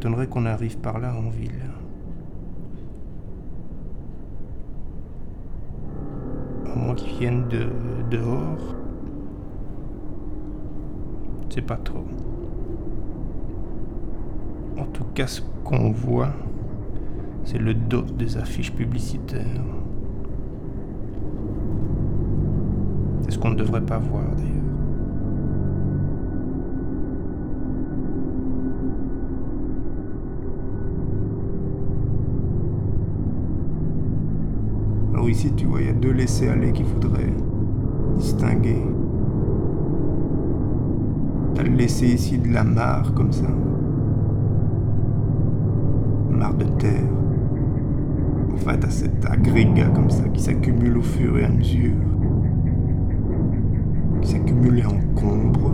M'étonnerait qu'on arrive par là en ville. À moins qu'ils viennent de dehors. C'est pas trop. En tout cas, ce qu'on voit, c'est le dos des affiches publicitaires. C'est ce qu'on ne devrait pas voir d'ailleurs. Ici, tu vois, il y a deux laissés-aller qu'il faudrait distinguer. T'as le laissé ici de la mare, comme ça. Mare de terre. En fait, t'as cet agrégat comme ça qui s'accumule au fur et à mesure. Qui s'accumule et encombre.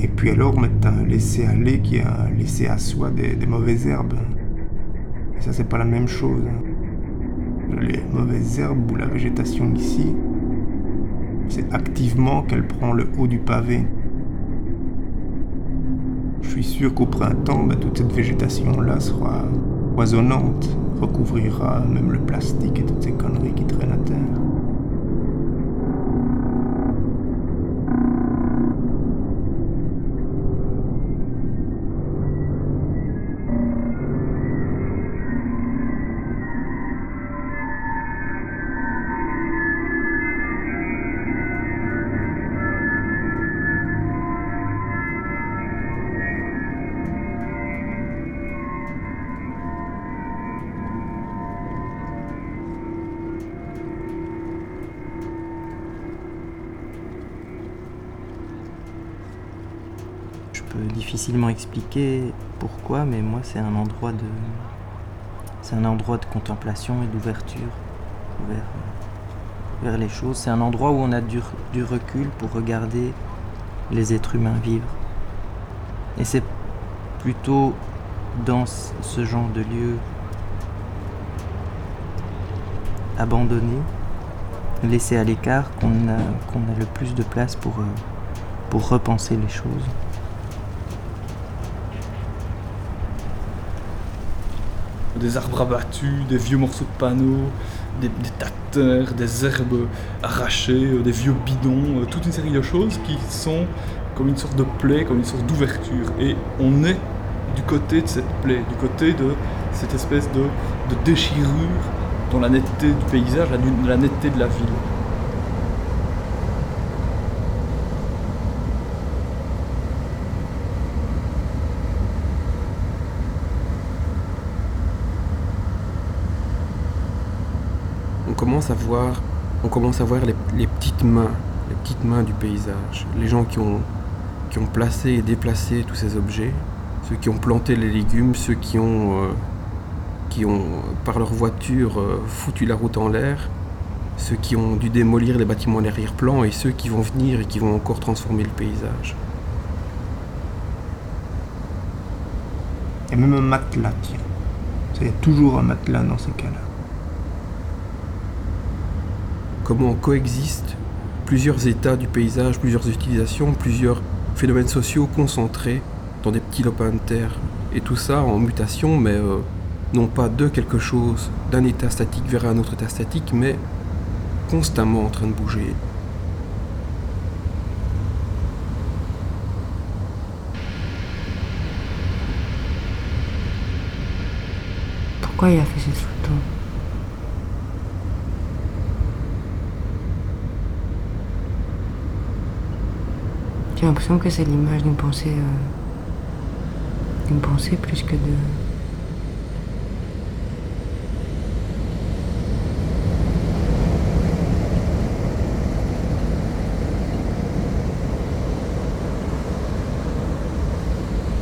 Et puis alors, t'as un laissé aller qui a laissé à soi des, des mauvaises herbes. Et ça, c'est pas la même chose. Les mauvaises herbes ou la végétation ici, c'est activement qu'elle prend le haut du pavé. Je suis sûr qu'au printemps, bah, toute cette végétation-là sera poisonnante, recouvrira même le plastique et toutes ces conneries qui traînent à terre. Difficilement expliquer pourquoi, mais moi c'est un endroit de c'est un endroit de contemplation et d'ouverture vers, vers les choses. C'est un endroit où on a du, du recul pour regarder les êtres humains vivre. Et c'est plutôt dans ce- genre de lieu abandonné, laissé à l'écart, qu'on a, a le plus de place pour, euh, pour repenser les choses. Des arbres abattus, des vieux morceaux de panneaux, des, des tas de terre, des herbes arrachées, euh, des vieux bidons, euh, toute une série de choses qui sont comme une sorte de plaie, comme une sorte d'ouverture. Et on est du côté de cette plaie, du côté de cette espèce de, déchirure dans la netteté du paysage, la, la netteté de la ville. on on commence à voir les, petites mains, les petites mains du paysage, les gens qui ont, placé et déplacé tous ces objets, ceux qui ont planté les légumes, ceux qui ont, euh, qui ont par leur voiture euh, foutu la route en l'air, ceux qui ont dû démolir les bâtiments à l'arrière-plan et ceux qui vont venir et qui vont encore transformer le paysage. Il y a même un matelas, tiens. Il y a toujours un matelas dans ces cas-là. Comment coexistent plusieurs états du paysage, plusieurs utilisations, plusieurs phénomènes sociaux concentrés dans des petits lopins de terre. Et tout ça en mutation, mais euh, non pas de quelque chose, d'un état statique vers un autre état statique, mais constamment en train de bouger. Pourquoi il a fait photo J'ai l'impression que c'est l'image d'une pensée. euh, d'une pensée plus que de.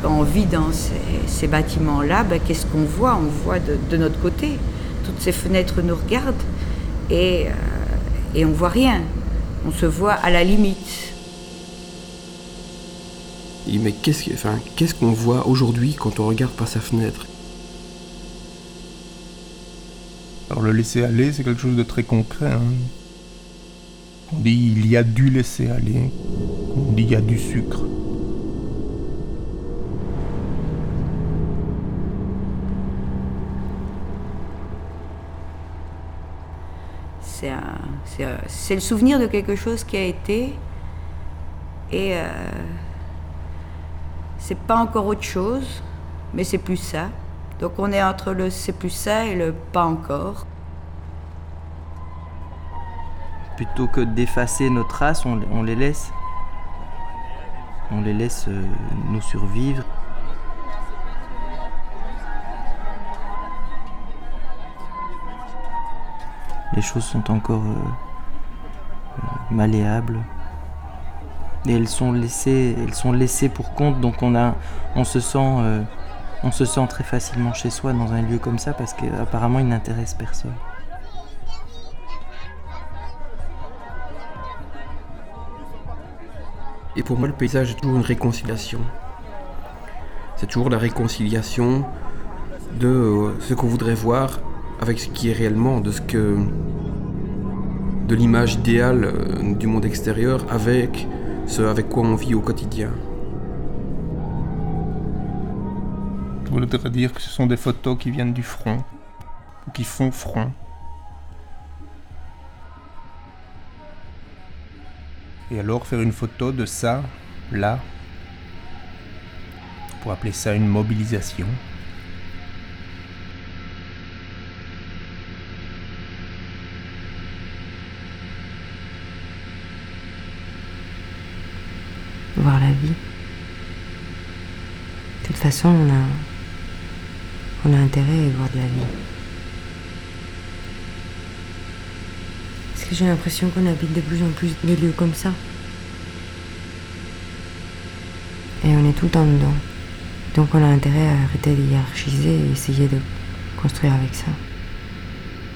Quand on vit dans ces, bâtiments-là, ben, qu'est-ce qu'on voit? On voit de, de notre côté. Toutes ces fenêtres nous regardent et, euh, et on voit rien. On se voit à la limite. Mais qu'est-ce qu'on voit aujourd'hui quand on regarde par sa fenêtre? Alors le laisser aller, c'est quelque chose de très concret. Hein. On dit il y a du laisser aller. On dit il y a du sucre. C'est euh, le souvenir de quelque chose qui a été et euh, c'est pas encore autre chose, mais c'est plus ça. Donc on est entre le c'est plus ça et le pas encore. Plutôt que d'effacer nos traces, on, les laisse. On les laisse euh, nous survivre. Les choses sont encore euh, euh, malléables. Et elles sont laissées, elles sont laissées pour compte, donc on a, on se sent, euh, on se sent très facilement chez soi dans un lieu comme ça parce qu'apparemment il n'intéresse personne. Et pour moi, le paysage est toujours une réconciliation. C'est toujours la réconciliation de euh, ce qu'on voudrait voir avec ce qui est réellement, de ce que. de l'image idéale euh, du monde extérieur avec ce avec quoi on vit au quotidien. Je voudrais dire que ce sont des photos qui viennent du front, ou qui font front. Et alors faire une photo de ça, là, pour appeler ça une mobilisation. Voir la vie. De toute façon, on a, on a intérêt à voir de la vie. Parce que j'ai l'impression qu'on habite de plus en plus des lieux comme ça. Et on est tout temps dedans. Donc on a intérêt à arrêter de hiérarchiser et essayer de construire avec ça.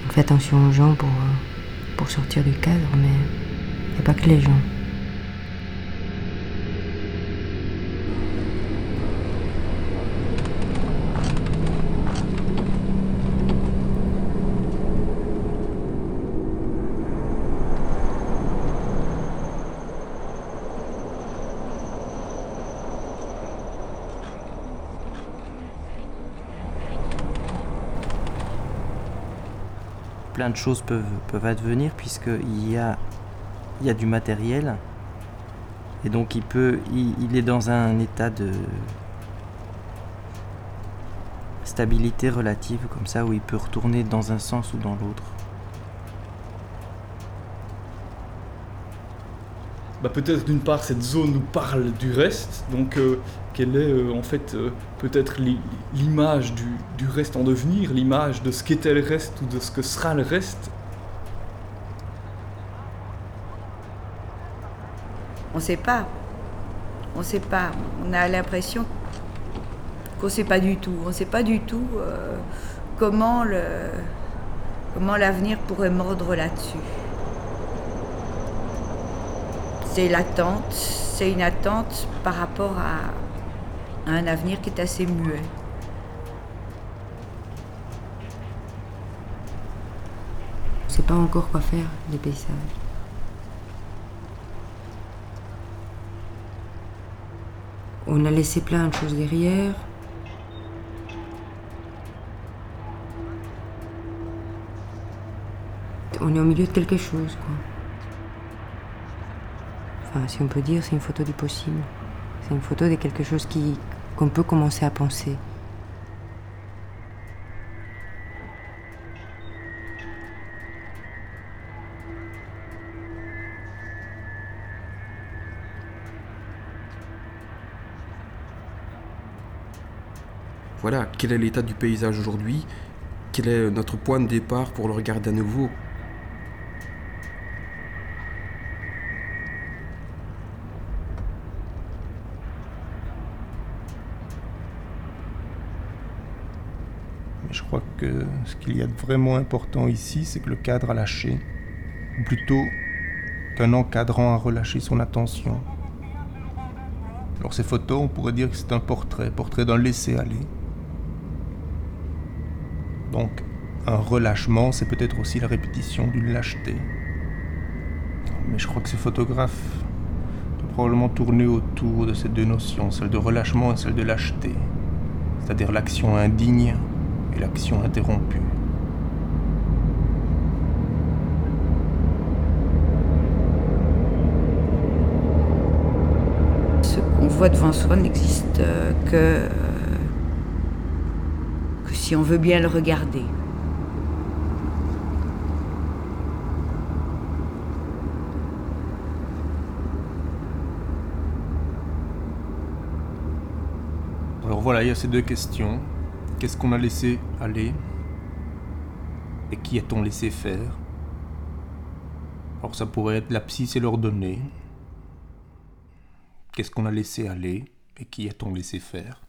On fait attention aux gens pour, euh, pour sortir du cadre, mais il n'y a pas que les gens. Plein de choses peuvent, peuvent advenir puisqu'il y a, il y a du matériel et donc il peut il, il est dans un état de stabilité relative comme ça où il peut retourner dans un sens ou dans l'autre. Bah, peut-être d'une part cette zone nous parle du reste, donc euh, quelle est euh, en fait euh, peut-être l'i- l'image du, reste en devenir, l'image de ce qu'était le reste ou de ce que sera le reste? On sait pas. On sait pas. On a l'impression qu'on sait pas du tout. On sait pas du tout comment comment l'avenir pourrait mordre là-dessus. C'est l'attente, c'est une attente par rapport à, un avenir qui est assez muet. On sait pas encore quoi faire des paysages. On a laissé plein de choses derrière. On est au milieu de quelque chose, quoi. Si on peut dire, c'est une photo du possible. C'est une photo de quelque chose qu'on peut commencer à penser. Voilà, quel est l'état du paysage aujourd'hui? Quel est notre point de départ pour le regarder à nouveau? Je crois que ce qu'il y a de vraiment important ici, c'est que le cadre a lâché. Ou plutôt qu'un encadrant a relâché son attention. Alors ces photos, on pourrait dire que c'est un portrait, portrait d'un laisser-aller. Donc, un relâchement, c'est peut-être aussi la répétition d'une lâcheté. Mais je crois que ce photographe doit probablement tourner autour de ces deux notions, celle de relâchement et celle de lâcheté, c'est-à-dire l'action indigne et l'action interrompue. Ce qu'on voit devant soi n'existe euh, euh, que si on veut bien le regarder. Alors voilà, il y a ces deux questions. Qu'est-ce qu'on a laissé aller Et qui a-t-on laissé faire? Alors ça pourrait être l'abscisse et l'ordonnée. Qu'est-ce qu'on a laissé aller Et qui a-t-on laissé faire?